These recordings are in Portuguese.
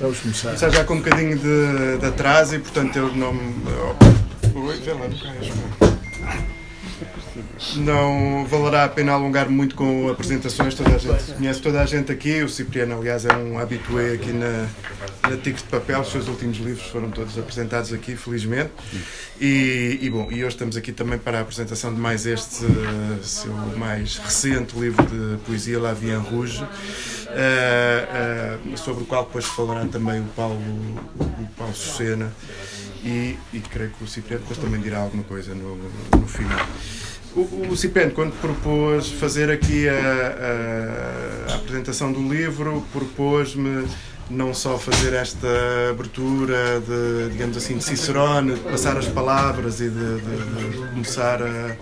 Vamos começar. Começar já com um bocadinho de, de atraso e, portanto, eu não. Oi, vê lá, não caias, não valerá a pena alongar muito com apresentações, toda a gente conhece toda a gente aqui. O Cipriano, aliás, é um habitué aqui na, na Tigre de Papel. Os seus últimos livros foram todos apresentados aqui, felizmente. E, e, bom, e hoje estamos aqui também para a apresentação de mais este uh, seu mais recente livro de poesia, La Vie en Rouge, uh, uh, sobre o qual depois falará também o Paulo, o Paulo Sucena. E, e creio que o Cipriano depois também dirá alguma coisa no, no final. O, o Cipriano, quando propôs fazer aqui a, a, a apresentação do livro, propôs-me não só fazer esta abertura de, digamos assim, de Cicerone, de passar as palavras e de, de, de começar, a,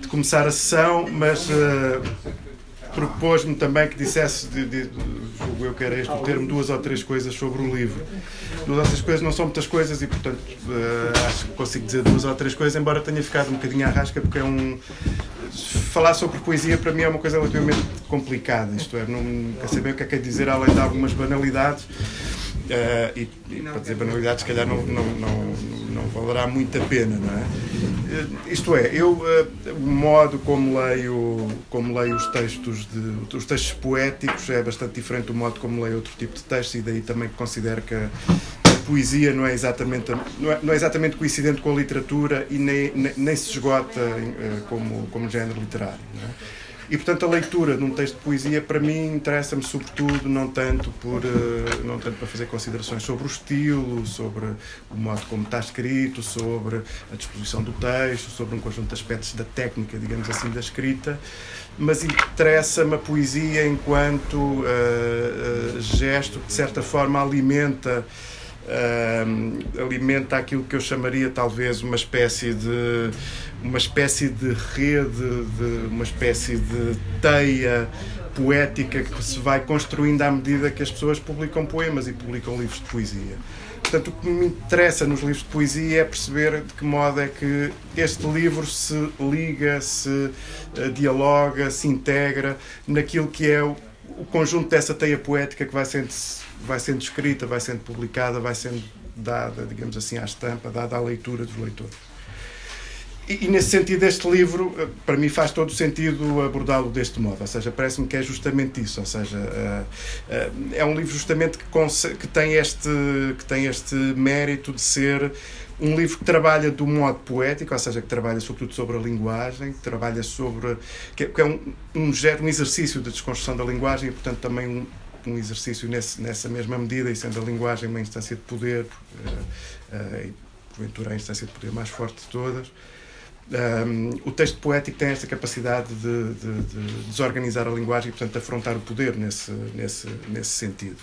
de começar a sessão, mas uh, propôs-me também que dissesse, de, de, eu que era este o termo, duas ou três coisas sobre o livro. Duas ou três coisas não são muitas coisas e, portanto, uh, acho que consigo dizer duas ou três coisas, embora tenha ficado um bocadinho à rasca, porque é um. Falar sobre poesia para mim é uma coisa relativamente complicada, isto é, nunca sei bem o que é que é dizer além de algumas banalidades. Uh, e, e, para dizer banalidades, se calhar não, não, não, não valerá muito a pena, não é? Uh, isto é, eu, uh, o modo como leio, como leio os textos, de, os textos poéticos é bastante diferente do modo como leio outro tipo de textos e daí também considero que a, poesia não é, exatamente, não é, não, é, exatamente coincidente com a literatura e nem, nem, nem se esgota como, como género literário, é? E, portanto, a leitura de um texto de poesia, para mim, interessa-me sobretudo, não tanto, por, uh, não tanto para fazer considerações sobre o estilo, sobre o modo como está escrito, sobre a disposição do texto, sobre um conjunto de aspectos da técnica, digamos assim, da escrita, mas interessa-me a poesia enquanto uh, uh, gesto que, de certa forma, alimenta uh, alimenta aquilo que eu chamaria talvez uma espécie de uma espécie de rede, de, uma espécie de teia poética que se vai construindo à medida que as pessoas publicam poemas e publicam livros de poesia. Portanto, o que me interessa nos livros de poesia é perceber de que modo é que este livro se liga, se uh, dialoga, se integra naquilo que é o conjunto dessa teia poética que vai sendo vai sendo escrita, vai sendo publicada, vai sendo dada, digamos assim, à estampa, dada à leitura dos leitores. E, e, nesse sentido, este livro, eh, para mim, faz todo o sentido abordá-lo deste modo. Ou seja, parece-me que é justamente isso. Ou seja, uh, uh, é um livro justamente que, que, tem este, que tem este mérito de ser um livro que trabalha do modo poético, ou seja, que trabalha sobretudo sobre a linguagem, que trabalha sobre. que é um, um, um exercício de desconstrução da linguagem e, portanto, também um, um exercício nesse, nessa mesma medida, e sendo a linguagem uma instância de poder, uh, uh, e porventura a instância de poder mais forte de todas. Um, o texto poético tem esta capacidade de, de, de, desorganizar a linguagem e, portanto, afrontar o poder nesse, nesse, nesse sentido.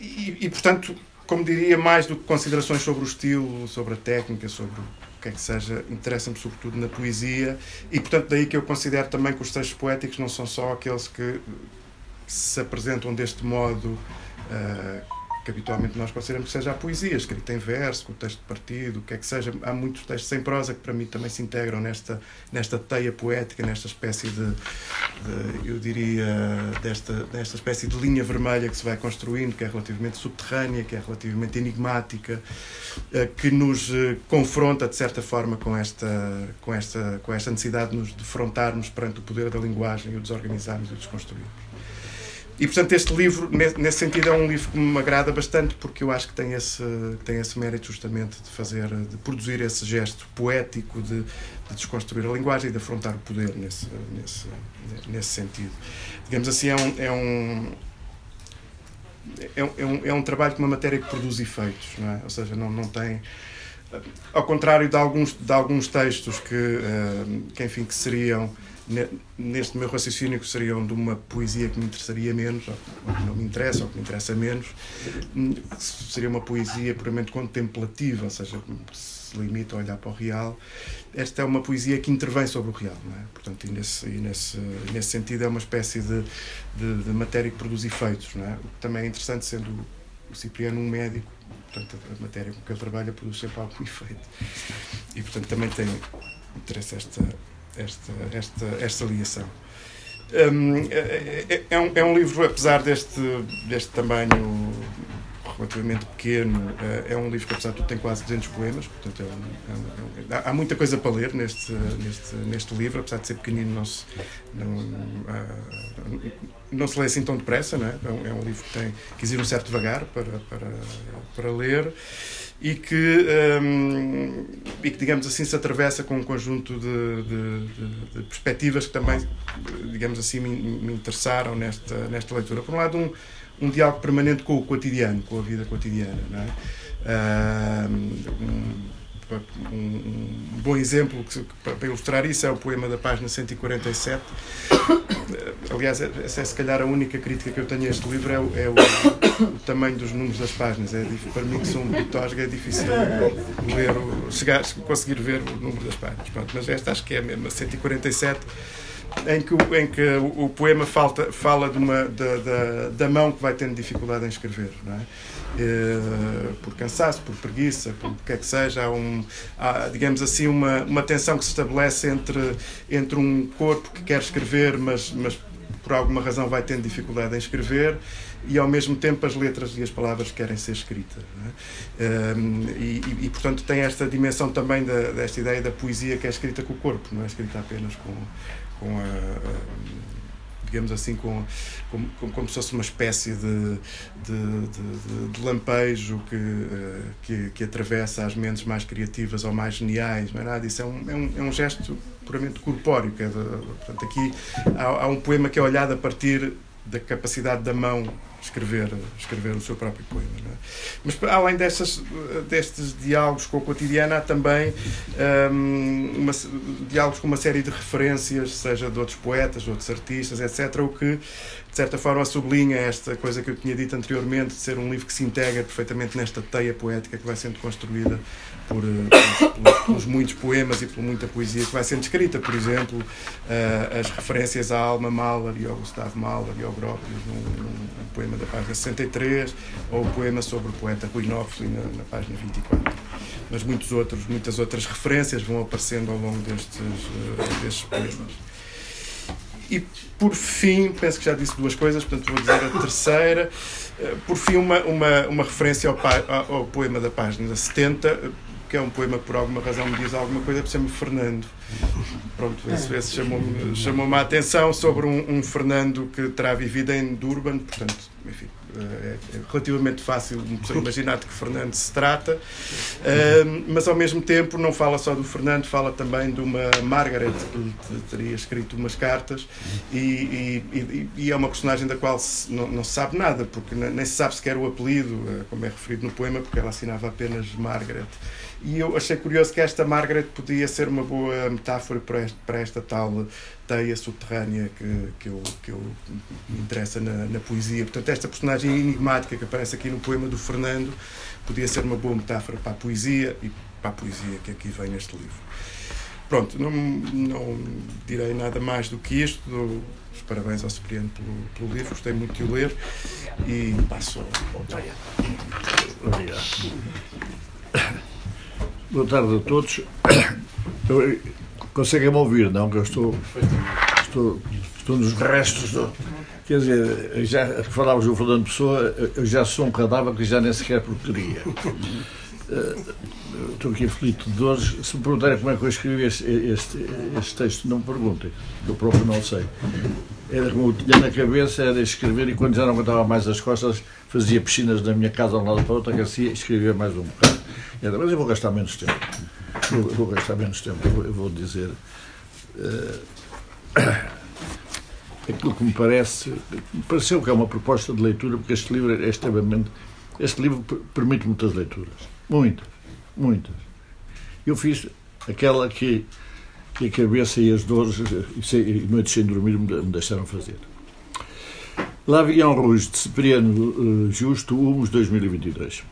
E, e, portanto, como diria, mais do que considerações sobre o estilo, sobre a técnica, sobre o que é que seja, interessa-me sobretudo na poesia e, portanto, daí que eu considero também que os textos poéticos não são só aqueles que se apresentam deste modo uh, que habitualmente nós consideramos que seja a poesia, escrita em verso, com o texto de partido, o que é que seja. Há muitos textos em prosa que para mim também se integram nesta, nesta teia poética, nesta espécie de, de eu diria, desta, desta espécie de linha vermelha que se vai construindo, que é relativamente subterrânea, que é relativamente enigmática, uh, que nos uh, confronta de certa forma com esta, com esta, com esta necessidade de nos defrontarmos perante o poder da linguagem e o desorganizarmos e o desconstruirmos. E portanto este livro, nesse sentido, é um livro que me agrada bastante porque eu acho que tem esse, tem esse mérito justamente de fazer, de produzir esse gesto poético de, de desconstruir a linguagem e de afrontar o poder nesse, nesse, nesse sentido. Digamos assim, é um, é um é um, é um trabalho com uma matéria que produz efeitos, não é? ou seja, não, não tem. Ao contrário de alguns, de alguns textos que, uh, que, enfim, que seriam neste meu raciocínio que seriam de uma poesia que me interessaria menos, ou que não me interessa, ou que me interessa menos, hum, seria uma poesia puramente contemplativa, ou seja, se limita a olhar para o real. Esta é uma poesia que intervém sobre o real, é? Portanto, e nesse, e nesse, nesse sentido é uma espécie de, de, de, matéria que produz efeitos, é? O que também é interessante, sendo o Cipriano um médico, portanto, a matéria com que ele trabalha produz sempre algum efeito. E, portanto, também tem interesse esta esta, esta, esta ligação. Um, é, é, é, um, é um livro, apesar deste, deste tamanho relativamente pequeno, é um livro que, apesar de tudo, tem quase 200 poemas, portanto, é um, há muita coisa para ler neste, neste, neste livro, apesar de ser pequenino, não se, não, não se lê assim tão depressa, não é? É um, livro que, tem, que um certo devagar para, para, para ler e que, um, e que, digamos assim, se atravessa com um conjunto de, de, de, de perspectivas que também, digamos assim, me, me, interessaram nesta, nesta leitura. Por um lado, um, um diálogo permanente com o cotidiano, com a vida cotidiana. Não é? um, um, bom exemplo para ilustrar isso é o poema da página 147. Aliás, essa é se calhar a única crítica que eu tenho a este livro é o, é o, o tamanho dos números das páginas. É, para mim, que sou um bitosga, é difícil ler, chegar, conseguir ver o número das páginas. Pronto, mas esta acho que é mesmo a 147 em que, em que o, o poema falta, fala de uma, da, da, mão que vai tendo dificuldade em escrever. Não é? Uh, por cansaço, por preguiça, por o que é que seja, há, um, há, digamos assim, uma, uma tensão que se estabelece entre, entre um corpo que quer escrever, mas, mas por alguma razão vai tendo dificuldade em escrever, e ao mesmo tempo as letras e as palavras querem ser escritas. É? Um, e, e, portanto, tem esta dimensão também da, desta ideia da poesia que é escrita com o corpo, não é escrita apenas com, com a, digamos assim, com, com, com, como se fosse uma espécie de, de, de, de lampejo que, uh, que, que, atravessa as mentes mais criativas ou mais geniais, não é nada disso, é um, é um, é um gesto puramente corpóreo. Que é de, portanto, aqui há, há um poema que é olhado a partir da capacidade da mão escrever, escrever o seu próprio poema. É? Mas além destes, destes diálogos com o cotidiano, há também um, uma, diálogos com uma série de referências, seja de outros poetas, de outros artistas, etc., o que certa forma sublinha esta coisa que eu tinha dito anteriormente, de ser um livro que se integra perfeitamente nesta teia poética que vai sendo construída por, eh, por, pelos muitos poemas e por muita poesia que vai sendo escrita. Por exemplo, uh, as referências à Alma Mahler e ao Gustavo Mahler e ao Gropius num, num, poema da página 63 ou o poema sobre o poeta Rui Nofli na, na página 24 mas muitos outros, muitas outras referências vão aparecendo ao longo destes, uh, destes poemas. E por fim, penso que já disse duas coisas, portanto vou dizer a terceira. Por fim, uma, uma, uma referência ao, ao poema da página 70, que é um poema por alguma razão me diz alguma coisa, por chama Fernando. Pronto, esse, esse chamou-me chamou a atenção sobre um, um, Fernando que terá vivido em Durban, portanto, enfim, é, é relativamente fácil imaginar de que Fernando se trata, mas ao mesmo tempo não fala só do Fernando, fala também de uma Margaret que teria escrito umas cartas e, e, e, é uma personagem da qual não, não, se sabe nada, porque nem se sabe sequer o apelido, eh, como é referido no poema, porque ela assinava apenas Margaret. E eu achei curioso que esta Margaret podia ser uma boa metáfora para, este, para esta tal teia subterrânea que, que, eu, que eu me interessa na, na, poesia. Portanto, esta personagem enigmática que aparece aqui no poema do Fernando podia ser uma boa metáfora para a poesia e para a poesia que aqui vem neste livro. Pronto, não, não direi nada mais do que isto. Os parabéns ao Cipriano pelo, pelo livro, gostei muito de o ler e passo ao Obrigado. Boa tarde a todos. Conseguem-me ouvir, não? Que eu estou, estou, estou nos restos. Do, quer dizer, já falávamos do Fernando Pessoa, eu já sou um cadáver que já nem sequer portaria. Eh, estou aqui aflito de dores. Se me perguntarem como é que eu escrevi este, este, este texto, não me perguntem. Eu próprio não sei. Era como eu tinha na cabeça, era escrever e quando já não aguentava mais as costas, fazia piscinas na minha casa de um lado para o outro, aquecia e escrevia mais um bocado. Era, mas eu vou gastar menos tempo. Eu vou gastar menos tempo. Eu vou, eu vou dizer. Uh, aquilo que me parece. Me pareceu que é uma proposta de leitura, porque este livro é extremamente. Este livro permite muitas leituras. Muitas. Muitas. Eu fiz aquela que, que a cabeça e as dores e noites sem dormir me deixaram fazer. L'Avion Rouge, de Cipriano eh, Justo, Humus 2022.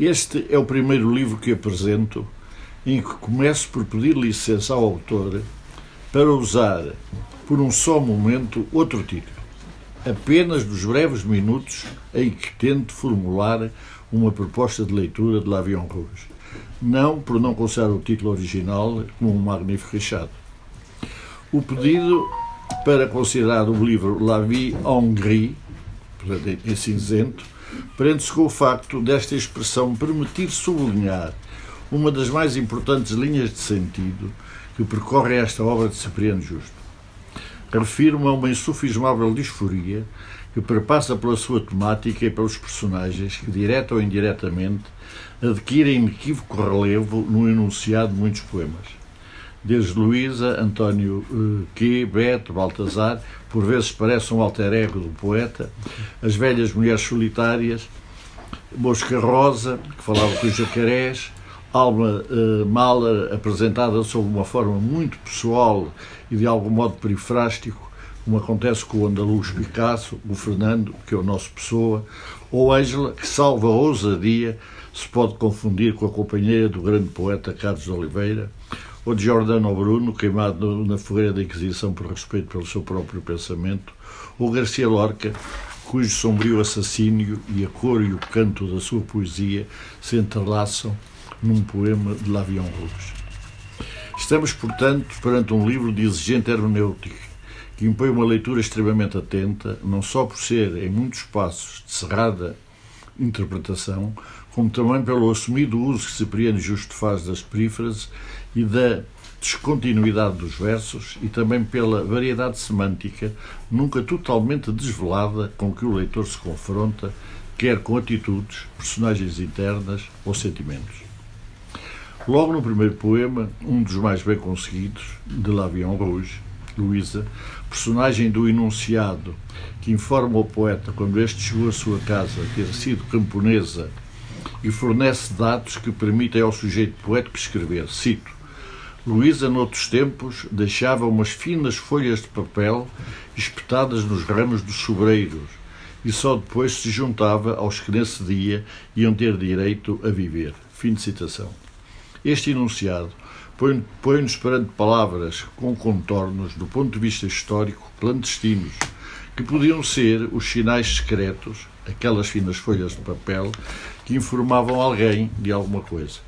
Este é o primeiro livro que apresento em que começo por pedir licença ao autor para usar, por um só momento, outro título. Apenas dos breves minutos em que tento formular uma proposta de leitura de L'Avion Rouge. Não por não considerar o título original como um magnífico rechado. O pedido para considerar o livro La Vie en Gris, em cinzento, prende-se com o facto desta expressão permitir sublinhar uma das mais importantes linhas de sentido que percorre esta obra de Cipriano Justo. Refiro-me a uma insufismável disforia que perpassa pela sua temática e pelos personagens que, direta ou indiretamente, adquirem inequívoco relevo no enunciado de muitos poemas desde Luísa, António uh, Q, Beto, Baltazar, por vezes parece um alter ego do poeta, as velhas mulheres solitárias, Mosca Rosa, que falava com os jacarés, Alma uh, Mahler, apresentada sob uma forma muito pessoal e de algum modo perifrástico, como acontece com o andaluz Picasso, o Fernando, que é o nosso Pessoa, ou Ângela, que salva a ousadia, se pode confundir com a companheira do grande poeta Carlos Oliveira, ou de Jordano Bruno, queimado na fogueira da Inquisição por respeito pelo seu próprio pensamento, ou Garcia Lorca, cujo sombrio assassínio e a cor e o canto da sua poesia se entrelaçam num poema de Lavion Rouge. Estamos, portanto, perante um livro de exigente hermenêutica, que impõe uma leitura extremamente atenta, não só por ser, em muitos passos, de cerrada interpretação, como também pelo assumido uso que Cipriano Justo faz das perífrases e da descontinuidade dos versos e também pela variedade semântica nunca totalmente desvelada com que o leitor se confronta, quer com atitudes, personagens internas ou sentimentos. Logo no primeiro poema, um dos mais bem conseguidos, de L'Avion Rouge, Luísa, personagem do enunciado que informa o poeta quando este chegou à sua casa ter sido camponesa e fornece dados que permitem ao sujeito poético escrever, cito, Luísa, noutros tempos, deixava umas finas folhas de papel espetadas nos ramos dos sobreiros e só depois se juntava aos que nesse dia iam ter direito a viver. Fim de citação. Este enunciado põe-nos perante palavras com contornos, do ponto de vista histórico, clandestinos, que podiam ser os sinais secretos, aquelas finas folhas de papel, que informavam alguém de alguma coisa.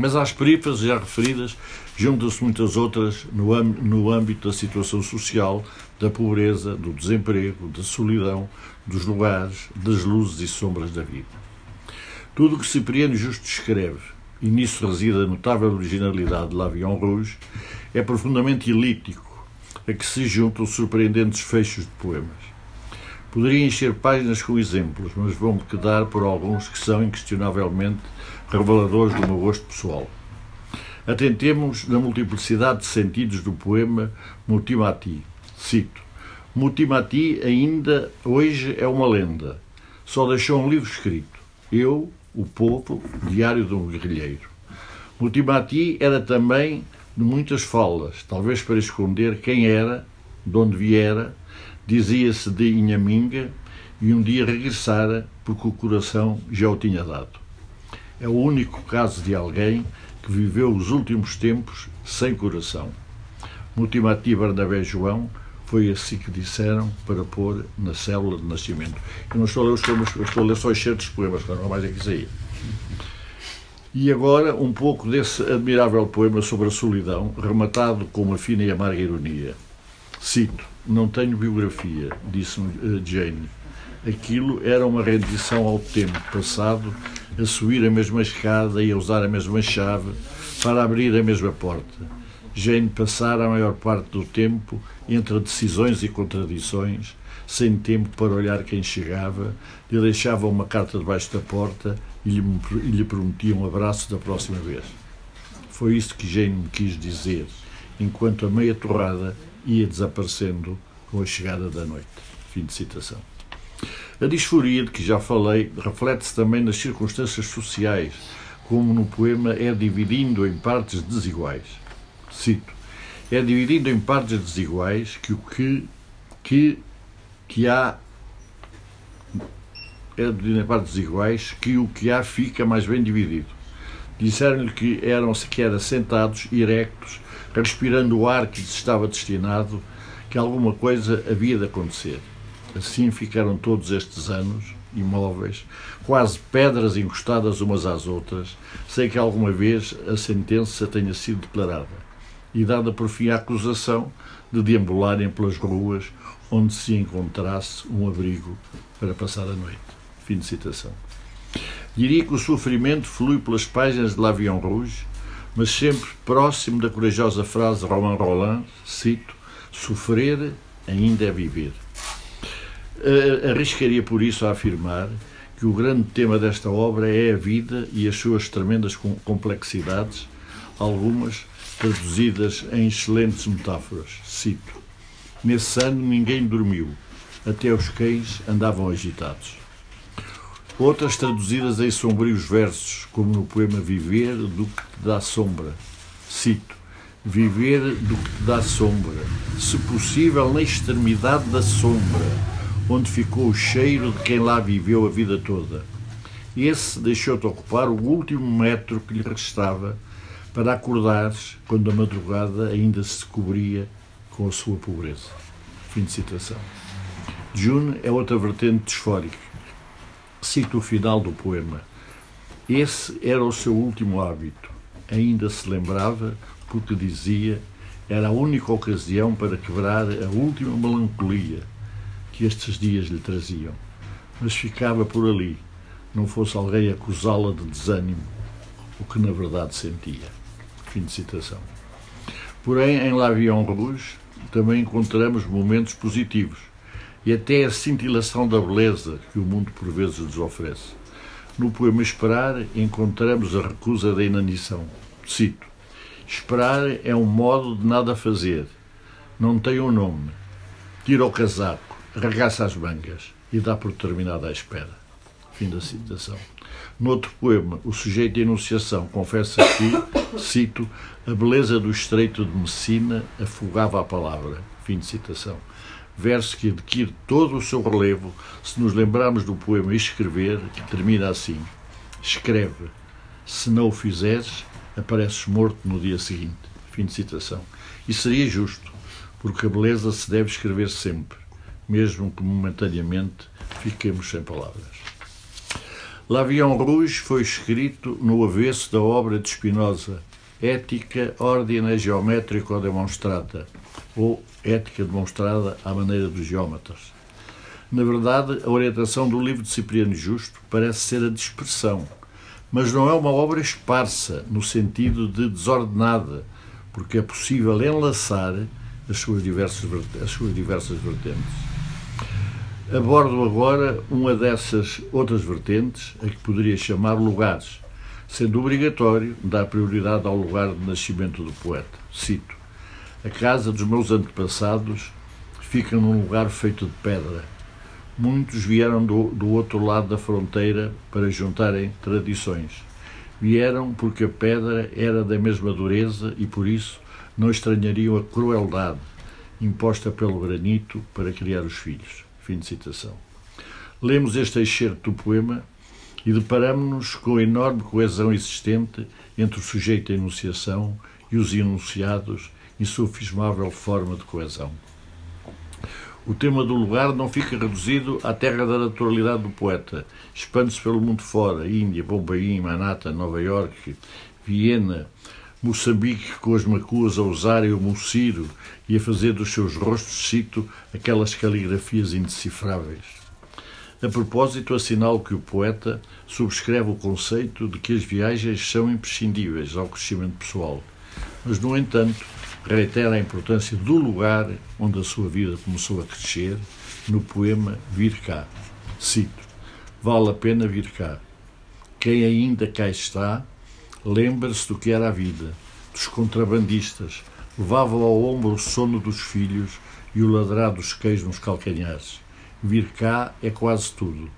Mas às perifas já referidas juntam-se muitas outras no, no âmbito da situação social, da pobreza, do desemprego, da solidão, dos lugares, das luzes e sombras da vida. Tudo o que Cipriano Justo escreve, e nisso reside a notável originalidade de L'Avion Rouge, é profundamente elíptico, a que se juntam surpreendentes fechos de poemas. Poderia encher páginas com exemplos, mas vou-me quedar por alguns que são inquestionavelmente reveladores do meu gosto pessoal. Atentemos na multiplicidade de sentidos do poema Multimati. Cito: Multimati ainda hoje é uma lenda. Só deixou um livro escrito. Eu, o povo, diário de um guerrilheiro. Multimati era também de muitas falas, talvez para esconder quem era, de onde viera, dizia-se de Inhaminga e um dia regressara porque o coração já o tinha dado. É o único caso de alguém que viveu os últimos tempos sem coração. Multimati Barnabé João foi assim que disseram para pôr na célula de nascimento. Eu não estou a ler os poemas, estou a ler só certos poemas, não é mais é que isso aí. E agora um pouco desse admirável poema sobre a solidão, rematado com uma fina e amarga ironia. Cito: Não tenho biografia, disse-me eh, Jane. Aquilo era uma rendição ao tempo passado a subir a mesma escada e a usar a mesma chave para abrir a mesma porta. Jane passara a maior parte do tempo entre decisões e contradições, sem tempo para olhar quem chegava, lhe deixava uma carta debaixo da porta e lhe, e lhe prometia um abraço da próxima vez. Foi isso que Jane me quis dizer, enquanto a meia torrada ia desaparecendo com a chegada da noite. Fim de citação. A disforia de que já falei reflete-se também nas circunstâncias sociais, como no poema é dividindo em partes desiguais. Cito: É dividindo em partes desiguais que o que que que há é dividindo em partes desiguais que o que há fica mais bem dividido. Disseram-lhe que eram sequer assentados, erectos, respirando o ar que lhes estava destinado, que alguma coisa havia de acontecer. Assim ficaram todos estes anos, imóveis, quase pedras encostadas umas às outras, sem que alguma vez a sentença tenha sido declarada. e dada por fim a acusação de deambularem pelas ruas onde se encontrasse um abrigo para passar a noite. Fim de citação. Diria que o sofrimento flui pelas páginas de L'Avion Rouge, mas sempre próximo da corajosa frase de Romain Roland, cito, sofrer ainda é viver. Arriscaria por isso a afirmar que o grande tema desta obra é a vida e as suas tremendas complexidades, algumas traduzidas em excelentes metáforas. Cito: Nesse ano ninguém dormiu, até os cães andavam agitados. Outras traduzidas em sombrios versos, como no poema Viver do que te dá sombra. Cito: Viver do que te dá sombra, se possível na extremidade da sombra onde ficou o cheiro de quem lá viveu a vida toda. Esse deixou-te ocupar o último metro que lhe restava para acordares quando a madrugada ainda se cobria com a sua pobreza. Fim de citação. June é outra vertente disfórica. Cito o final do poema. Esse era o seu último hábito. Ainda se lembrava, porque dizia, era a única ocasião para quebrar a última melancolia que estes dias lhe traziam. Mas ficava por ali, não fosse alguém acusá-la de desânimo, o que na verdade sentia. Fim de citação. Porém, em L'Avion Rouge também encontramos momentos positivos e até a cintilação da beleza que o mundo por vezes nos oferece. No poema Esperar encontramos a recusa da inanição. Cito: Esperar é um modo de nada fazer. Não tem um nome. Tira o casaco arregaça as mangas e dá por terminada a espera. Fim da citação. No outro poema, o sujeito de enunciação confessa que, cito, a beleza do estreito de Messina afogava a palavra. Fim de citação. Verso que adquire todo o seu relevo se nos lembrarmos do poema Escrever, que termina assim: Escreve, se não o fizeres, apareces morto no dia seguinte. Fim de citação. E seria justo, porque a beleza se deve escrever sempre mesmo que momentaneamente fiquemos sem palavras. L'Avion Rouge foi escrito no avesso da obra de Spinoza, Ética Ordine Geométrico Demonstrata, ou Ética Demonstrada à maneira dos geómetras. Na verdade, a orientação do livro de Cipriano Justo parece ser a dispersão, mas não é uma obra esparsa, no sentido de desordenada, porque é possível enlaçar as suas diversas, as suas diversas vertentes. Abordo agora uma dessas outras vertentes, a que poderia chamar lugares, sendo obrigatório dar prioridade ao lugar de nascimento do poeta. Cito: A casa dos meus antepassados fica num lugar feito de pedra. Muitos vieram do, do outro lado da fronteira para juntarem tradições. Vieram porque a pedra era da mesma dureza e por isso não estranhariam a crueldade imposta pelo granito para criar os filhos. Fim de citação. Lemos este excerto do poema e deparamos-nos com a enorme coesão existente entre o sujeito e a enunciação e os enunciados, insufismável forma de coesão. O tema do lugar não fica reduzido à terra da naturalidade do poeta. Expande-se pelo mundo fora, Índia, Bombaim, Manhattan, Nova York, Viena, Moçambique com as macuas a usarem o muciro e a fazer dos seus rostos, cito, aquelas caligrafias indecifráveis. A propósito, assinalo que o poeta subscreve o conceito de que as viagens são imprescindíveis ao crescimento pessoal, mas, no entanto, reitera a importância do lugar onde a sua vida começou a crescer no poema Vir cá. Cito: Vale a pena vir cá. Quem ainda cá está, Lembra-se do que era a vida, dos contrabandistas, levavam ao ombro o sono dos filhos e o ladrar dos queijos nos calcanhares. Vir cá é quase tudo.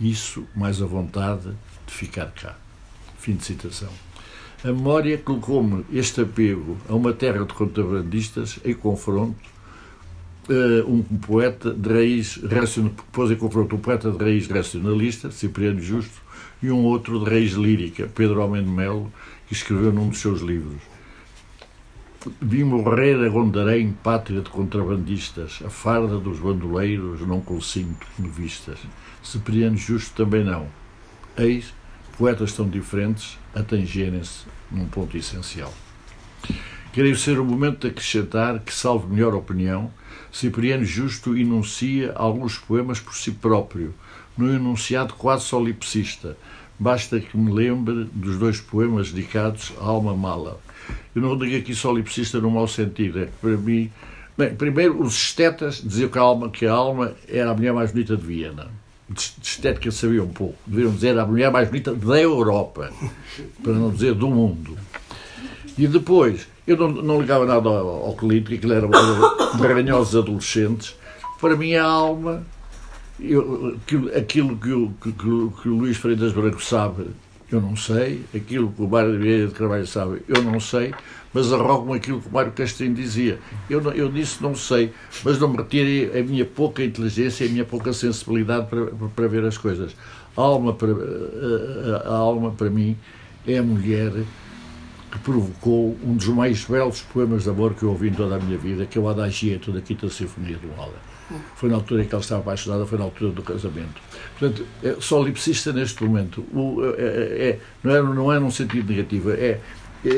Isso mais a vontade de ficar cá. Fim de citação. A memória colocou-me este apego a uma terra de contrabandistas em confronto um poeta de raiz pôs em confronto um poeta de raiz racionalista, Cipriano Justo, e um outro de raiz lírica, Pedro Almeida Melo, que escreveu num dos seus livros. Vi morrer a Gondarém, pátria de contrabandistas, a farda dos bandoleiros não consinto vistas. Cipriano Justo também não. Eis, poetas tão diferentes a tangerem-se num ponto essencial. Creio ser o momento de acrescentar que, salvo melhor opinião, Cipriano Justo enuncia alguns poemas por si próprio, num enunciado quase solipsista. Basta que me lembre dos dois poemas dedicados à alma mala. Eu não digo aqui solipsista no mau sentido, é que para mim. Bem, primeiro, os estetas diziam que a alma, que a alma era a mulher mais bonita de Viena. De estética sabia um pouco. Deviam dizer a mulher mais bonita da Europa, para não dizer do mundo. E depois, eu não, não ligava nada ao, ao clínico, aquilo era barranhosos adolescentes. Para mim, a alma, eu, aquilo, aquilo que, o, que, que, que o Luís Freitas Branco sabe, eu não sei. Aquilo que o Mário Vieira de Carvalho sabe, eu não sei. Mas arrogo-me aquilo que o Mário Castrinho dizia. Eu, não, eu disse não sei, mas não me retire a minha pouca inteligência e a minha pouca sensibilidade para, para ver as coisas. A alma, para, a, a alma, para mim, é a mulher que provocou um dos mais belos poemas de amor que eu ouvi em toda a minha vida, que é o Adagietto da Quinta Sinfonia do Mahler. Foi na altura em que ela estava apaixonada, foi na altura do casamento. Portanto, é solipsista neste momento. O, é, é, é, não, é, não é num sentido negativo, é, é, é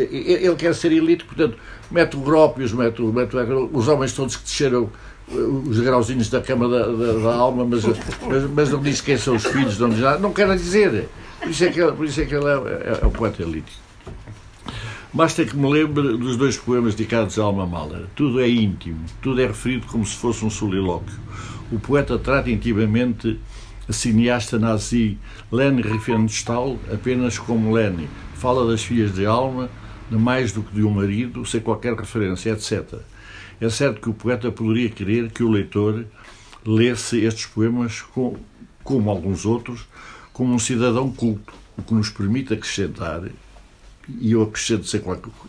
ele quer ser elite, portanto, mete o Grópios, mete, mete os homens todos que desceram eh, os grauzinhos da cama da, da, da alma, mas, mas, mas, não diz quem são os filhos, não diz nada, não quer dizer. Por isso é que por isso é, que ele é, é, o poeta elite. Basta que me lembre dos dois poemas dedicados à Alma Mahler. Tudo é íntimo, tudo é referido como se fosse um solilóquio. O poeta trata intimamente a cineasta nazi Leni Riefenstahl apenas como Leni. Fala das filhas de alma, de mais do que de um marido, sem qualquer referência, etc. É certo que o poeta poderia querer que o leitor lesse estes poemas, com, como alguns outros, como um cidadão culto, o que nos permite acrescentar e eu acrescento sem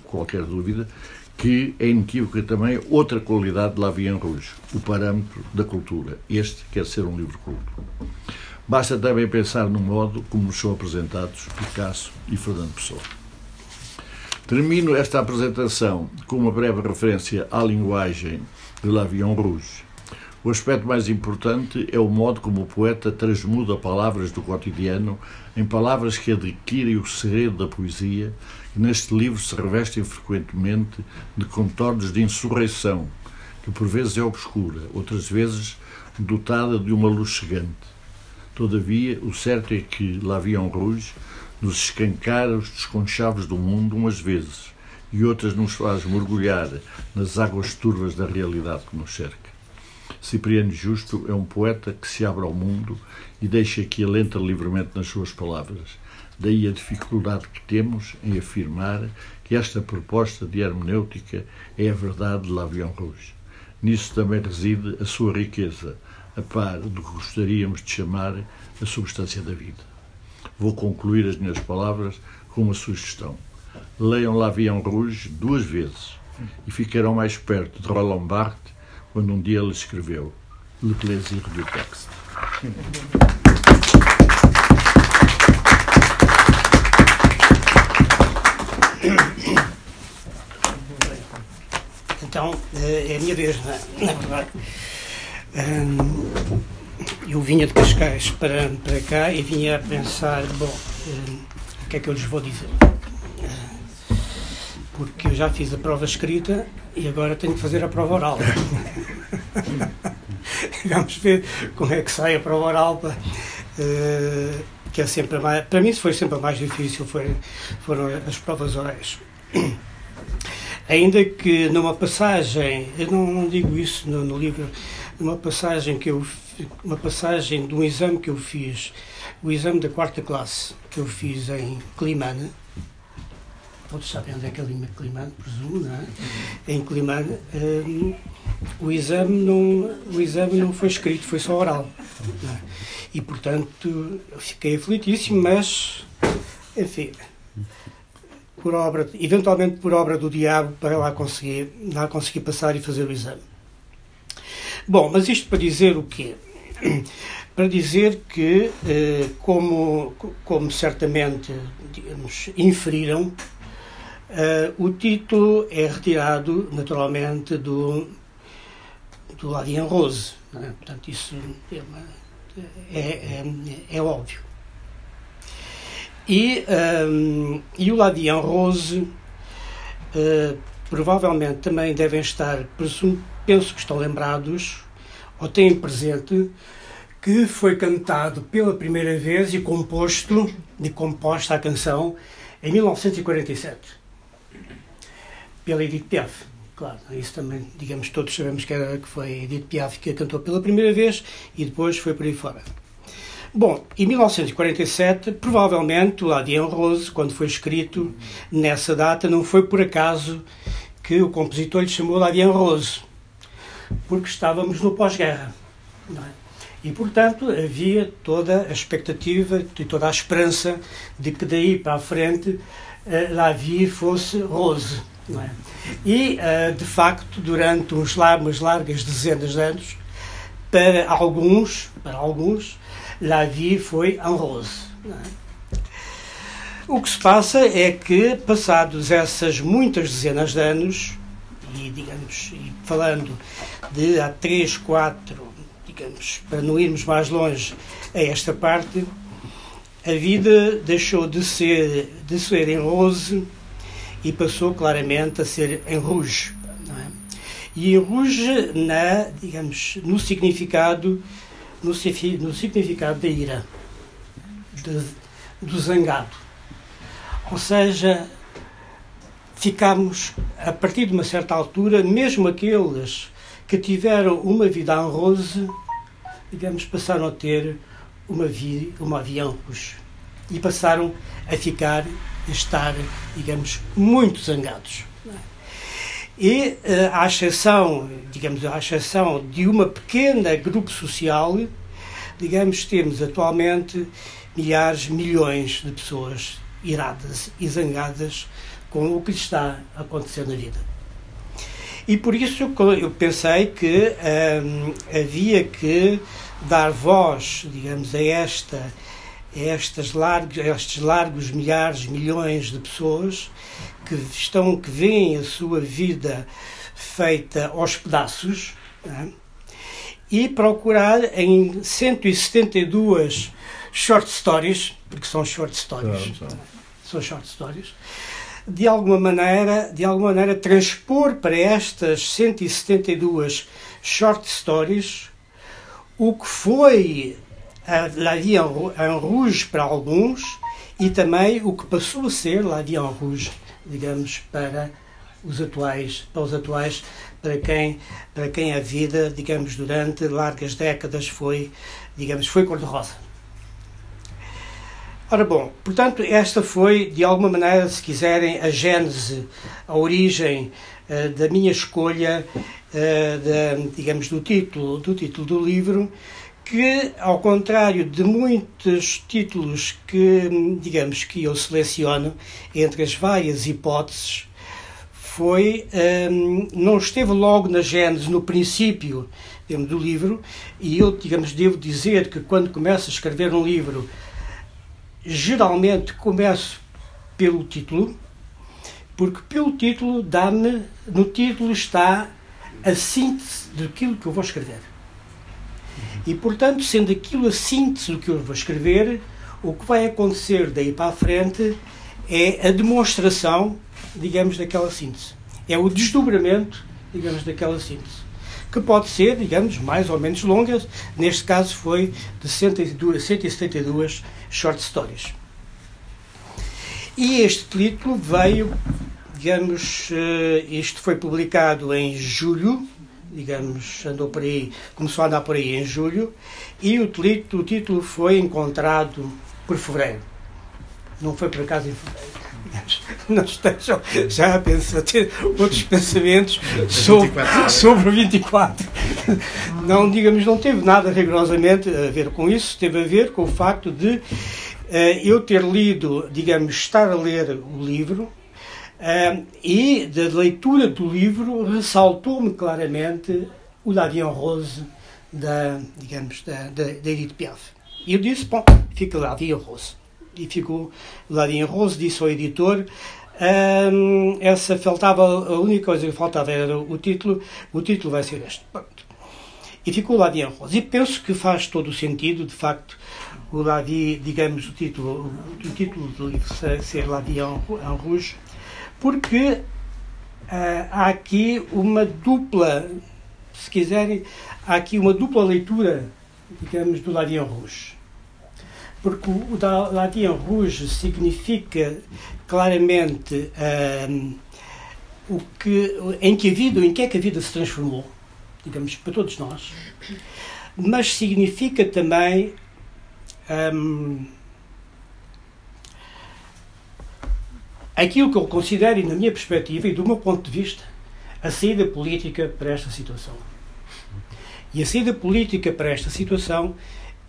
qualquer dúvida que é inequívoca também outra qualidade de Lavien Rouge, o parâmetro da cultura. Este quer ser um livro culto. Basta também pensar no modo como nos são apresentados Picasso e Fernando Pessoa. Termino esta apresentação com uma breve referência à linguagem de Lavien Rouge. O aspecto mais importante é o modo como o poeta transmuda palavras do cotidiano em palavras que adquirem o segredo da poesia, que neste livro se revestem frequentemente de contornos de insurreição, que por vezes é obscura, outras vezes dotada de uma luz chegante. Todavia, o certo é que Lavion Rouge nos escancara os desconchaves do mundo umas vezes e outras nos faz mergulhar nas águas turvas da realidade que nos cerca. Cipriano Justo é um poeta que se abre ao mundo e deixa que alenta livremente nas suas palavras. Daí a dificuldade que temos em afirmar que esta proposta de hermenêutica é a verdade de Lavion Rouge. Nisso também reside a sua riqueza, a par do que gostaríamos de chamar a substância da vida. Vou concluir as minhas palavras com uma sugestão. Leiam Lavion Rouge duas vezes e ficarão mais perto de Roland Barthes quando um dia ele escreveu Le plaisir du texte. Então, eh, é a minha vez, na é? verdade. Eu vinha de Cascais para, para cá e vinha a pensar, bom, o que é que eu lhes vou dizer? Porque eu já fiz a prova escrita e agora tenho que fazer a prova oral. Vamos ver como é que sai a prova oral. Uh, que é sempre mais, para mim isso foi sempre a mais difícil, foi, foram as provas orais. Ainda que numa passagem, eu não, não digo isso no, no, livro, numa passagem que eu uma passagem de um exame que eu fiz, o exame da quarta classe que eu fiz em Climane, todos sabem onde é que é Climane, presumo, não é? Em Climane, um, o, exame não, o exame não foi escrito, foi só oral. É? E, portanto, fiquei aflitíssimo, mas, enfim, por obra, eventualmente por obra do diabo, para lá conseguir, lá conseguir passar e fazer o exame. Bom, mas isto para dizer o quê? Para dizer que, eh, como, como certamente digamos, inferiram, Uh, o título é retirado, naturalmente, do, do Ladien Rose. É? Portanto, isso é, uma, é, é, é, óbvio. E, um, e o Ladien Rose uh, provavelmente também devem estar, penso que estão lembrados, ou têm presente, que foi cantado pela primeira vez e composto, e composta a canção, em 1947, pela Edith Piaf. Claro, isso também, digamos, todos sabemos que, era, que foi Edith Piaf que a cantou pela primeira vez e depois foi por aí fora. Bom, em 1947, provavelmente o La Vie en Rose, quando foi escrito nessa data, não foi por acaso que o compositor lhe chamou La Vie en Rose, porque estávamos no pós-guerra. É? E, portanto, havia toda a expectativa e toda a esperança de que daí para a frente eh, La Vie fosse rose. É? E, eh, de facto, durante uns, umas largas dezenas de anos, para alguns, para alguns, La Vie foi en. É? O que se passa é que, passados essas muitas dezenas de anos, e digamos, e falando de há três, quatro, digamos, para não irmos mais longe a esta parte, a vida deixou de ser, de ser em rose e passou claramente a ser em rouge. É? E em rouge, na, digamos, no significado, no, no significado da ira, de, do zangado. Ou seja, ficamos, a partir de uma certa altura, mesmo aqueles que tiveram uma vida en rose, digamos, passaram a ter uma, vida, uma rouge. E passaram a ficar estar, digamos, muito zangados. E, eh, à exceção, digamos, à exceção de uma pequena grupo social, digamos, temos atualmente milhares, milhões de pessoas iradas e zangadas com o que lhes está a acontecer na vida. E por isso eu pensei que hum, havia que dar voz, digamos, a esta estas largos, estes largos milhares, milhões de pessoas que estão, que veem a sua vida feita aos pedaços é? e procurar em 172 short stories, porque são short stories, claro, são. Short stories, de alguma maneira, de alguma maneira transpor para estas 172 short stories o que foi La Vie en Rouge para alguns e também o que passou a ser La Vie en Rouge, digamos, para os atuais, para os atuais, para quem, para quem a vida, digamos, durante largas décadas foi, digamos, foi cor-de-rosa. Ora bom, portanto, esta foi, de alguma maneira, se quiserem, a gênese, a origem uh, da minha escolha, uh, digamos, do título, do título do livro, que, ao contrário de muitos títulos que, digamos, que eu seleciono entre as várias hipóteses, foi um, não esteve logo na gênese, no princípio digamos, do livro, e eu, digamos, devo dizer que quando começo a escrever um livro, geralmente começo pelo título, porque pelo título dá-me, no título está a síntese daquilo que eu vou escrever. E, portanto, sendo aquilo a síntese do que eu vou escrever, o que vai acontecer daí para a frente é a demonstração, digamos, daquela síntese. É o desdobramento, digamos, daquela síntese. Que pode ser, digamos, mais ou menos longa. Neste caso foi de 172, 172 short stories. E este título veio, digamos, eh, isto foi publicado em julho digamos, andou por aí, começou a andar por aí em julho, e o título, o título foi encontrado por fevereiro. Não foi por acaso em fevereiro. Não estejam já a pensar, a ter outros pensamentos sobre, sobre o 24. Não, digamos, não teve nada rigorosamente a ver com isso, teve a ver com o facto de uh, eu ter lido, digamos, estar a ler o livro, E da leitura do livro ressaltou-me claramente o L'Avion Rose da, digamos, da, da, da Edith Piaf. E eu disse, bom, fica L'Avion Rose. E ficou L'Avion Rose, disse ao editor, um, essa faltava, a única coisa que faltava era o título, o título vai ser este. Pronto. E ficou L'Avion Rose. E penso que faz todo o sentido, de facto, o Lavi, digamos, o título, o título do livro ser L'Avion en Rouge, porque há aqui uma dupla, se quiserem, há aqui uma dupla leitura, digamos, do Ladien Rouge. Porque o Ladien Rouge significa claramente um, o que, em que a vida, em que é que a vida se transformou, digamos, para todos nós, mas significa também um, aquilo que eu considero, e na minha perspectiva e do meu ponto de vista, a saída política para esta situação. E a saída política para esta situação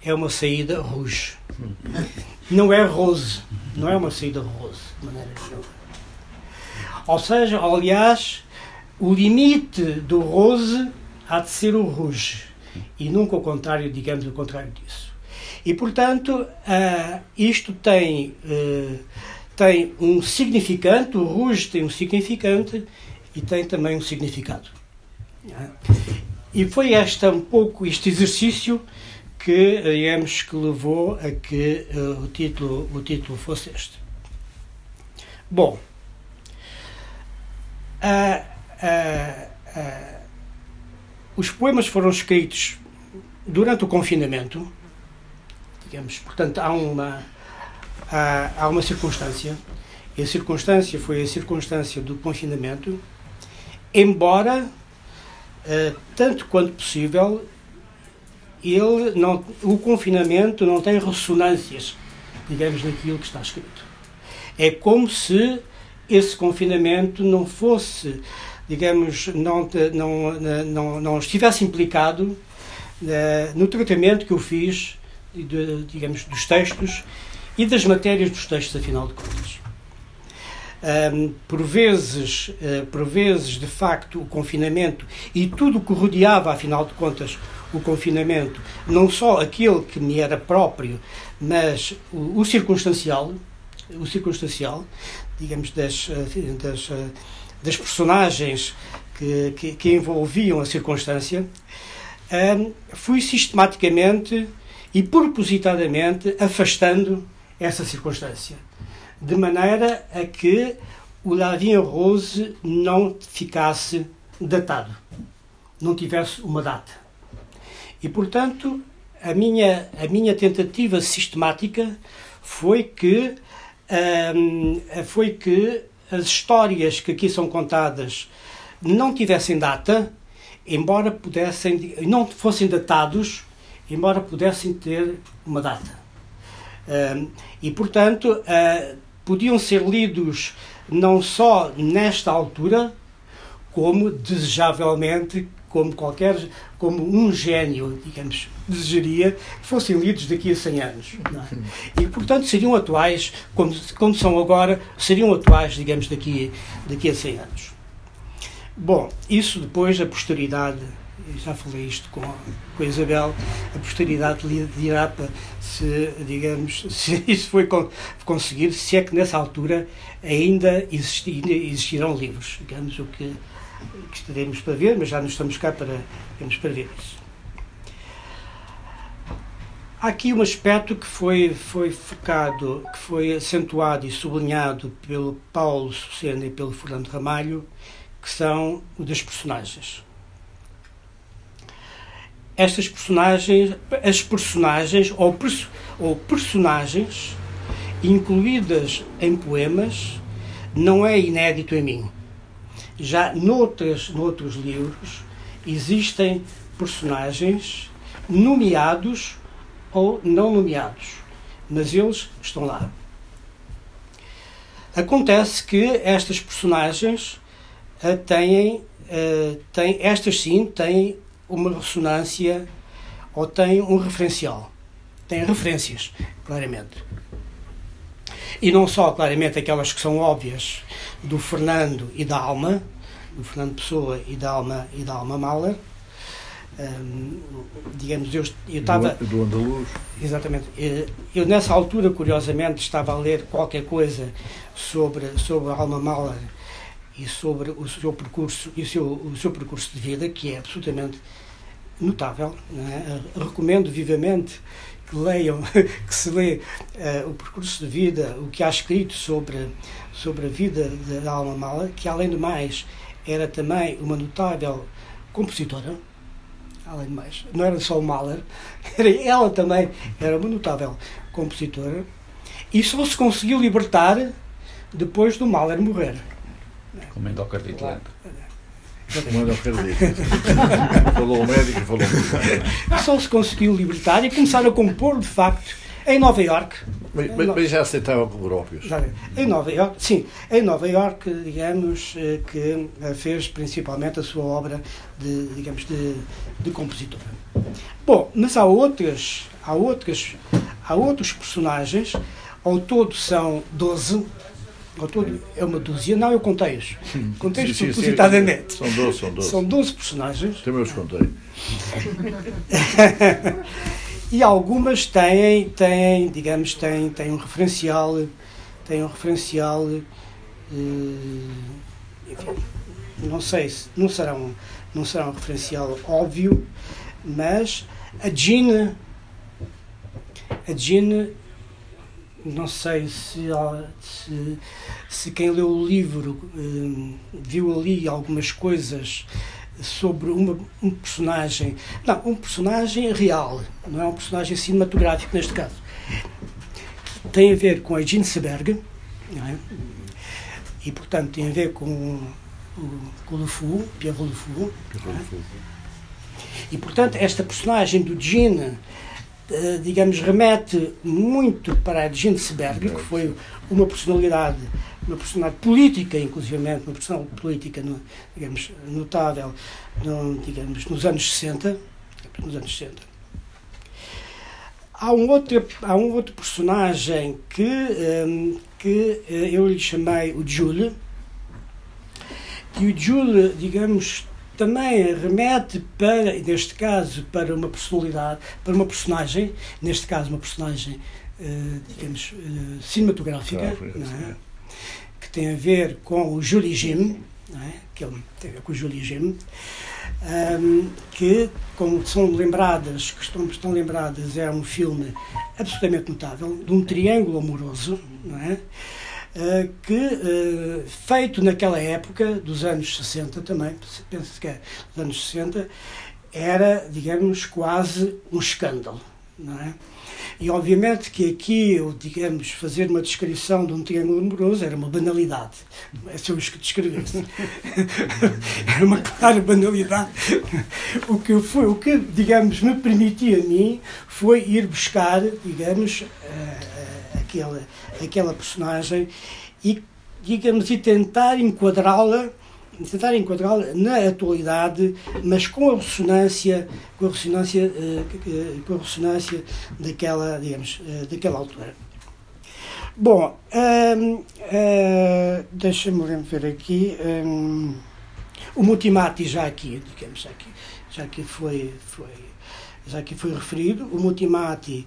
é uma saída rouge. Não é rose. Não é uma saída rose, de maneira nenhuma. Ou seja, aliás, o limite do rose há de ser o rouge. E nunca o contrário, digamos o contrário disso. E, portanto, uh, isto tem. Tem um significante, o rouge tem um significante e tem também um significado. E foi esta um pouco este exercício que, digamos, que levou a que uh, o, título, o título fosse este. Bom, os poemas foram escritos durante o confinamento, digamos, portanto, há uma há, há uma circunstância, e a circunstância foi a circunstância do confinamento, embora, uh, tanto quanto possível, ele não, o confinamento não tem ressonâncias, digamos, naquilo que está escrito. É como se esse confinamento não fosse, digamos, não, não, não, não estivesse implicado uh, no tratamento que eu fiz, de, digamos, dos textos e das matérias dos textos, afinal de contas. Um, por vezes, uh, por vezes, de facto, o confinamento e tudo o que rodeava, afinal de contas, o confinamento, não só aquele que me era próprio, mas o, o circunstancial, o circunstancial, digamos, das, eh, das, eh, das personagens que, que, que, envolviam a circunstância, um, fui sistematicamente e propositadamente afastando essa circunstância, de maneira a que o Lavin Rose não ficasse datado, não tivesse uma data. E, portanto, a minha, a minha tentativa sistemática foi que, hum, foi que as histórias que aqui são contadas não tivessem data, embora pudessem, não fossem datados, embora pudessem ter uma data e, portanto, uh, podiam ser lidos não só nesta altura, como desejavelmente, como qualquer, como um gênio, digamos, desejaria que fossem lidos daqui a 100 anos. É? E, portanto, seriam atuais, como, como são agora, seriam atuais, digamos, daqui, daqui a 100 anos. Bom, isso depois a posteridade já falei isto com, com a Isabel, a posteridade dirá se, digamos, se isso foi conseguido, se é que nessa altura ainda, existi, ainda existirão livros, digamos, o que, que estaremos para ver, mas já não estamos cá para, digamos, para ver isso. Há aqui um aspecto que foi, foi focado, que foi acentuado e sublinhado pelo Paulo Sucena e pelo Fernando Ramalho, que são o das personagens estas personagens, as personagens ou, perso, ou personagens incluídas em poemas não é inédito em mim. Já noutros, noutros livros existem personagens nomeados ou não nomeados, mas eles estão lá. Acontece que estas personagens uh, têm, uh, têm, estas sim, têm uma ressonância ou tem um referencial. Tem referências, claramente. E não só, claramente, aquelas que são óbvias do Fernando e da Alma, do Fernando Pessoa e da Alma, e da Alma Mahler. Um, digamos, eu, estava. Do Andaluz. Exatamente. Eu, eu, nessa altura, curiosamente, estava a ler qualquer coisa sobre, sobre a Alma Mahler e sobre o seu percurso e o seu, o seu percurso de vida, que é absolutamente notável. É? Recomendo vivamente que leiam, que se lê uh, o percurso de vida, o que há escrito sobre, sobre a vida da Alma Mala, que além do mais era também uma notável compositora, além de mais. Não era só o Mahler, era, ela também era uma notável compositora. E só se conseguiu libertar depois do Mahler morrer. Com endocardite lenta. Como endocardite. falou o médico e falou o Só se conseguiu libertar e começar a compor, de facto, em Nova York. mas, mas, mas já aceitava como próprios. Em Nova York, sim, em Nova York, digamos, eh, que eh, fez principalmente a sua obra de, digamos, de, de compositora. Bom, mas há outras, há outras, há outros personagens, ao todo são 12, ao todo é uma dúzia, não, eu contei-os. Contei-os Sim, sim, sim. propositadamente. São 12, são 12. São 12 personagens. Também os contei. e algumas têm, têm digamos, têm, têm um referencial, têm um referencial, eh, enfim, não sei se não será um, não será um referencial óbvio, mas a Jean, a Jean, não sei se, se, se quem leu o livro eh, viu ali algumas coisas sobre uma, um personagem, não, um personagem real, não é um personagem cinematográfico neste caso. Tem a ver com a Jean Seberg, não é? e portanto tem a ver com, o- com o Le Fou, Pierre Le Fou, não é? E, portanto, esta personagem do Jean, digamos, remete muito para Seberg, que foi uma personalidade, uma personalidade política, inclusivamente, uma personalidade política, digamos, notável, no, digamos, nos anos 60, nos anos 60. Há um outro, há um outro personagem que, eh, que eh, eu lhe chamei o Jules, e o Jules, digamos, também remete para, neste caso, para uma personalidade, para uma personagem, neste caso uma personagem, eh, digamos, eh, cinematográfica, é? que tem a ver com o Julie Jim, é? que ele tem a ver com o Julie Jim, ahm, que, como são lembradas, que estão, estão lembradas, é um filme absolutamente notável, de um triângulo amoroso, não é? Uh, que, uh, feito naquela época, dos anos 60 também, penso que é dos anos 60, era, digamos, quase um escândalo. Não é? E obviamente que aqui, eu, digamos, fazer uma descrição de um triângulo amoroso era uma banalidade. É se eu que descrevesse. era uma clara banalidade. O que, foi, o que, digamos, me permitia a mim foi ir buscar, digamos, uh, aquela, aquela personagem e, digamos, e tentar enquadrá-la tentar enquadrá-la na atualidade, mas com a ressonância, com a ressonância, uh, com a ressonância daquela, digamos, uh, daquela altura. Bom, um, uh, deixa-me ver aqui. Um, o Multimati já aqui, digamos, já aqui, já aqui foi, foi, já aqui foi referido. O Multimati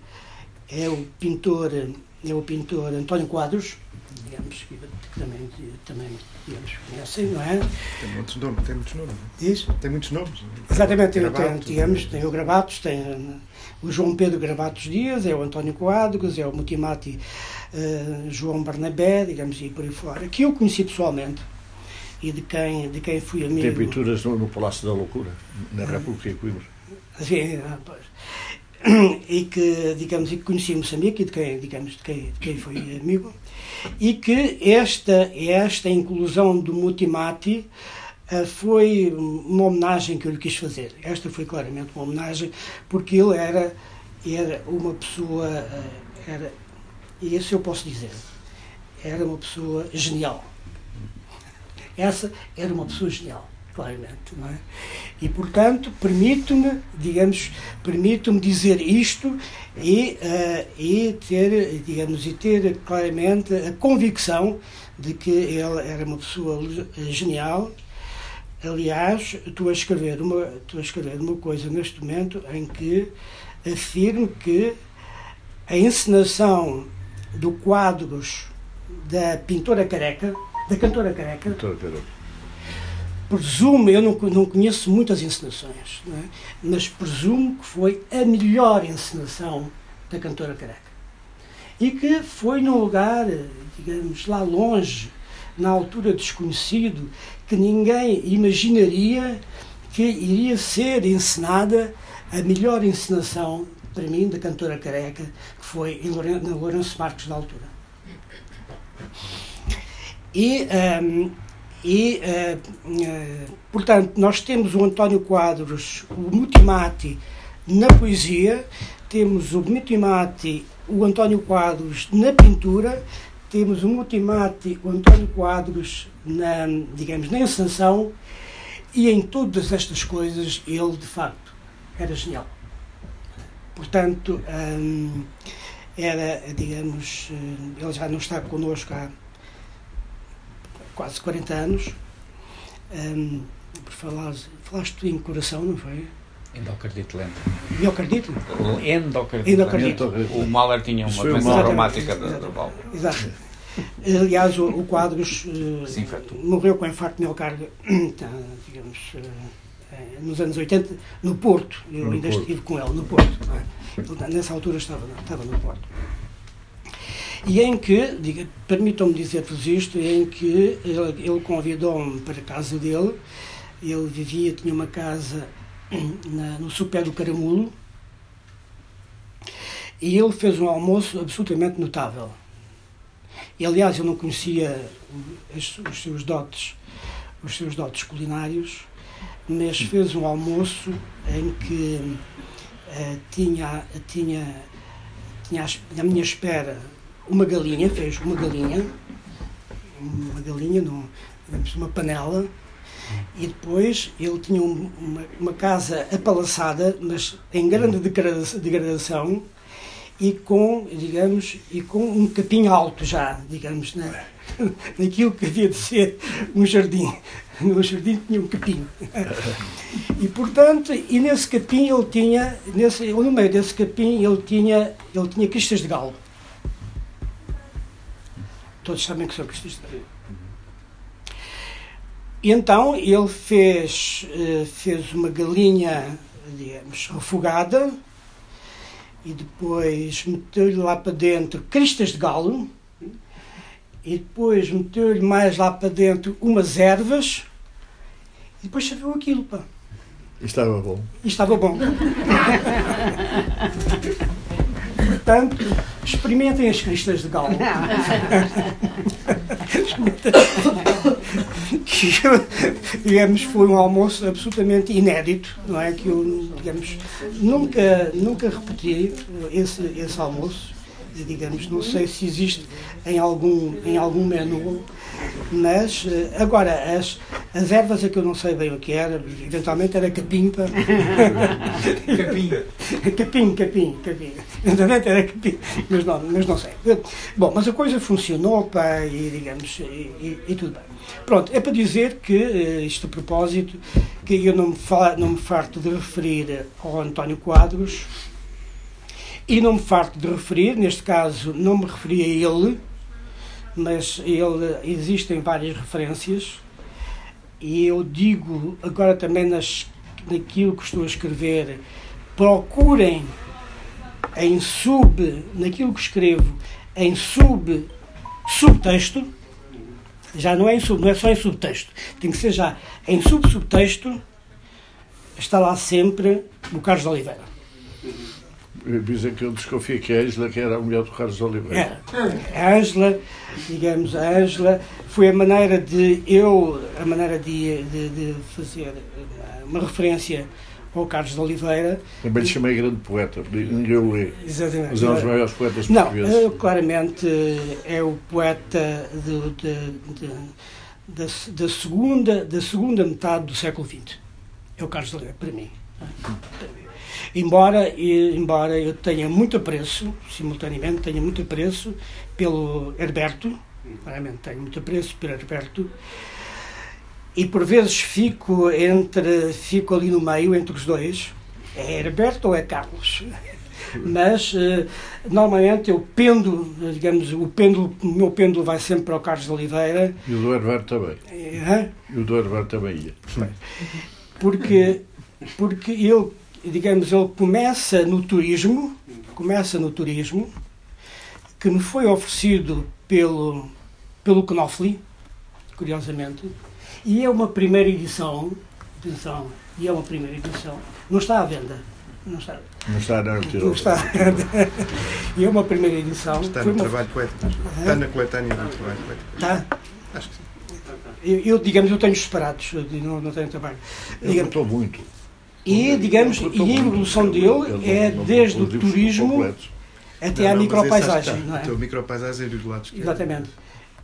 é o pintor, é o pintor António Quadros, digamos, que também, também digamos, conhecem, não é? Tem muitos nomes, tem muitos nomes. Diz? Tem muitos nomes. Exatamente, tem, tem, digamos, tem o Gravatos, tem uh, o João Pedro Gravatos Dias, é o António Quadros, é o Multimati uh, João Barnabé, digamos, e por aí fora, que eu conheci pessoalmente e de quem, de quem fui amigo. Tem pinturas no, no Palácio da Loucura, na República de Coimbra. Sim, pois. E que, digamos, e que conheci em Moçambique e de quem, digamos, de quem, de quem foi amigo, e que esta, esta inclusão do Multimati uh, foi uma homenagem que eu lhe quis fazer. Esta foi claramente uma homenagem, porque ele era, era uma pessoa, uh, era, e isso eu posso dizer, era uma pessoa genial. Essa era uma pessoa genial claramente, não é? E portanto permito-me, digamos, permito-me dizer isto e, uh, e ter, digamos, e ter claramente a convicção de que ele era uma pessoa genial. Aliás, estou a escrever uma, estou a escrever uma coisa neste momento em que afirmo que a encenação do quadros da pintora careca, da cantora careca, Doutor Caroco. Presumo, eu não, não conheço muitas encenações, é? mas presumo que foi a melhor encenação da cantora careca. E que foi num lugar, digamos, lá longe, na altura desconhecido, que ninguém imaginaria que iria ser encenada a melhor encenação, para mim, da cantora careca, que foi em Lourenço Marques da altura. E, um, e uh, uh, portanto, nós temos o António Quadros, o Mutimati na poesia, temos o Mutimati, o António Quadros na pintura, temos o Mutimati, o António Quadros na, digamos, na encenação e em todas estas coisas ele, de facto, era genial. Portanto, hum, era, digamos, hum, ele já não está connosco há quase 40 anos. Hum, por falar, falaste em coração, não foi? Endocardite lenta. Miocardite? Endocardite. Endocardite. O Mahler tinha uma doença traumática da, da válvula. Exato. Aliás, o, o Quadros uh, morreu com infarto de miocárdio, então, digamos, uh, nos anos 80, no Porto. Eu no ainda Porto. estive com ele no Porto. É? Nessa altura estava, estava no Porto. E em que, permitam-me dizer-vos isto, em que ele, ele convidou-me para a casa dele, ele vivia, tinha uma casa na, no Supé do Caramulo, e ele fez um almoço absolutamente notável. E, aliás, eu não conhecia os, os seus dotes, os seus dotes culinários, mas fez um almoço em que uh, tinha, tinha, tinha à minha espera uma galinha, fez uma galinha, uma galinha numa panela, e depois ele tinha um, uma, uma, casa apalaçada, mas em grande degradação, e com, digamos, e com um capim alto já, digamos, né? naquilo que havia de ser um jardim. No jardim tinha um capim. E portanto, e nesse capim ele tinha, nesse, no meio desse capim ele tinha, ele tinha cristas de galo. Todos sabem que de galo. E então ele fez, eh, fez uma galinha, digamos, refogada, e depois meteu-lhe lá para dentro cristas de galo e depois meteu-lhe mais lá para dentro umas ervas e depois serviu aquilo, pá. E estava bom. E estava bom. Portanto, experimentem as cristas de galo. que, digamos, foi um almoço absolutamente inédito, não é? Que eu, digamos, nunca, nunca repeti esse, esse almoço. Digamos, não sei se existe em algum, em algum menu, mas eh, agora as, as ervas é que eu não sei bem o que era, eventualmente era capim. capim. capim, capim, capim. Eventualmente era capim, mas não, mas não sei. Bom, mas a coisa funcionou, pá, e digamos, e, e, e tudo bem. Pronto, é para dizer que, eh, isto a propósito, que eu não me, falo, não me farto de referir ao António Quadros e não me farto de referir, neste caso não me referi a ele, mas ele, existem várias referências. E eu digo agora também nas, naquilo que estou a escrever, procurem em sub, naquilo que escrevo, em sub, subtexto, já não é, em sub, não é só em subtexto, tem que ser já em sub-subtexto, está lá sempre o Carlos de Oliveira. Dizem que eu desconfio que a Ângela que era a mulher do Carlos Oliveira. É. A Ângela, digamos, a Ângela foi a maneira de eu, a maneira de, de, de fazer uma referência ao Carlos de Oliveira. Também lhe chamei grande poeta, ninguém o lê. Exatamente. Mas é um dos maiores poetas portugueses. Não, claramente é o poeta de, de, da, da, segunda, da segunda metade do século XX. É o Carlos de Oliveira, para mim. Para mim. Embora, embora eu tenha muito apreço, simultaneamente, tenha muito apreço pelo Herberto, realmente tenho muito apreço pelo Herberto, e por vezes fico entre fico ali no meio entre os dois é Herberto ou é Carlos? Mas uh, normalmente eu pendo digamos o pêndulo o meu pêndulo vai sempre para o Carlos de Oliveira. E o do Herberto também. É? e o do Herberto também ia. Porque porque ele digamos, ele começa no turismo, começa no turismo, que me foi oferecido pelo, pelo Knopfli, curiosamente, e é uma primeira edição, atenção, e é uma primeira edição, não está à venda. Não está. Não está, não, não está. e é uma primeira edição. Está no uma... trabalho poético. Está na coletânea do trabalho poético. Está? Acho que sim. Eu, eu, digamos, eu tenho separados, não, não tenho trabalho. Ele gostou muito. E, digamos, e a evolução dele é desde o turismo até à micropaisagem. Não é? Então, micropaisagem é do lado esquerdo. Exatamente.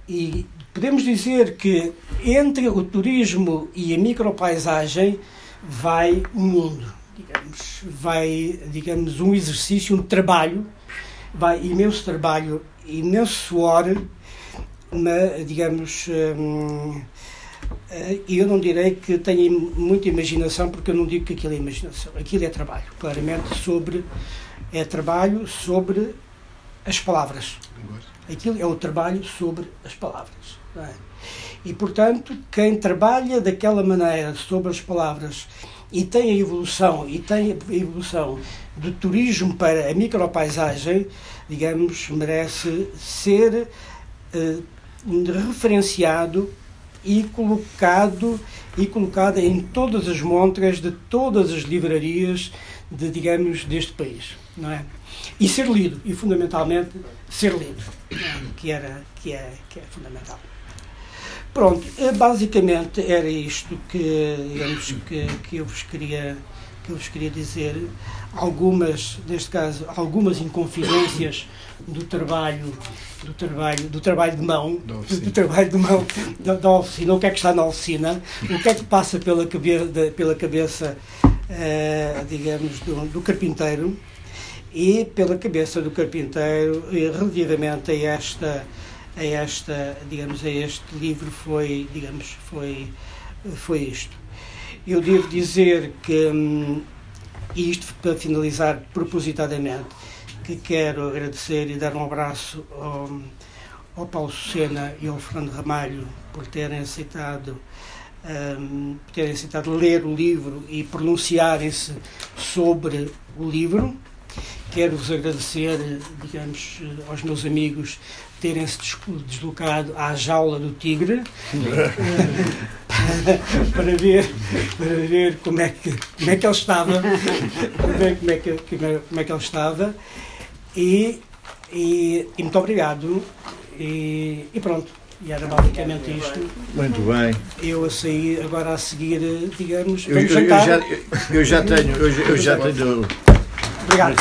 E podemos dizer que entre o turismo e a micropaisagem vai um mundo, digamos, vai, digamos, um exercício, um trabalho, vai imenso trabalho, imenso suor, mas, digamos, hum, eh, eu não direi que tenha muita imaginação, porque eu não digo que aquilo é imaginação, aquilo é trabalho, claramente sobre, é trabalho sobre as palavras. Aquilo é o trabalho sobre as palavras. É? E, portanto, quem trabalha daquela maneira sobre as palavras e tem a evolução e tem a evolução do turismo para a micropaisagem, digamos, merece ser eh, referenciado e colocado e colocado em todas as montras de todas as livrarias de digamos deste país, não é? E ser lido e fundamentalmente ser lido, que era que é que é fundamental. Pronto, eh, basicamente era isto que digamos que, que eu vos queria que eu vos queria dizer algumas neste caso algumas inconfidências do trabalho do trabalho do trabalho de mão do, do trabalho de mão da, da, oficina o que é que está na oficina o que é que passa pela cabeça pela cabeça uh, digamos do, do, carpinteiro e pela cabeça do carpinteiro relativamente a esta a esta digamos a este livro foi digamos foi foi isto eu devo dizer que hum, isto para finalizar propositadamente que quero agradecer e dar um abraço ao, ao Paulo Sena e ao Fernando Ramalho por terem aceitado um, por terem aceitado ler o livro e pronunciarem-se sobre o livro. Quero-vos agradecer, digamos, aos meus amigos terem-se deslocado à jaula do tigre para ver, para ver como, é que, como é que ele estava, para ver como é que, como é que ele estava e, e, e muito obrigado. E, e, pronto. E era basicamente isto. Muito bem. Eu a sair, agora a seguir, digamos. Eu, eu, eu já, eu já tenho. Eu, eu já tenho. Obrigado.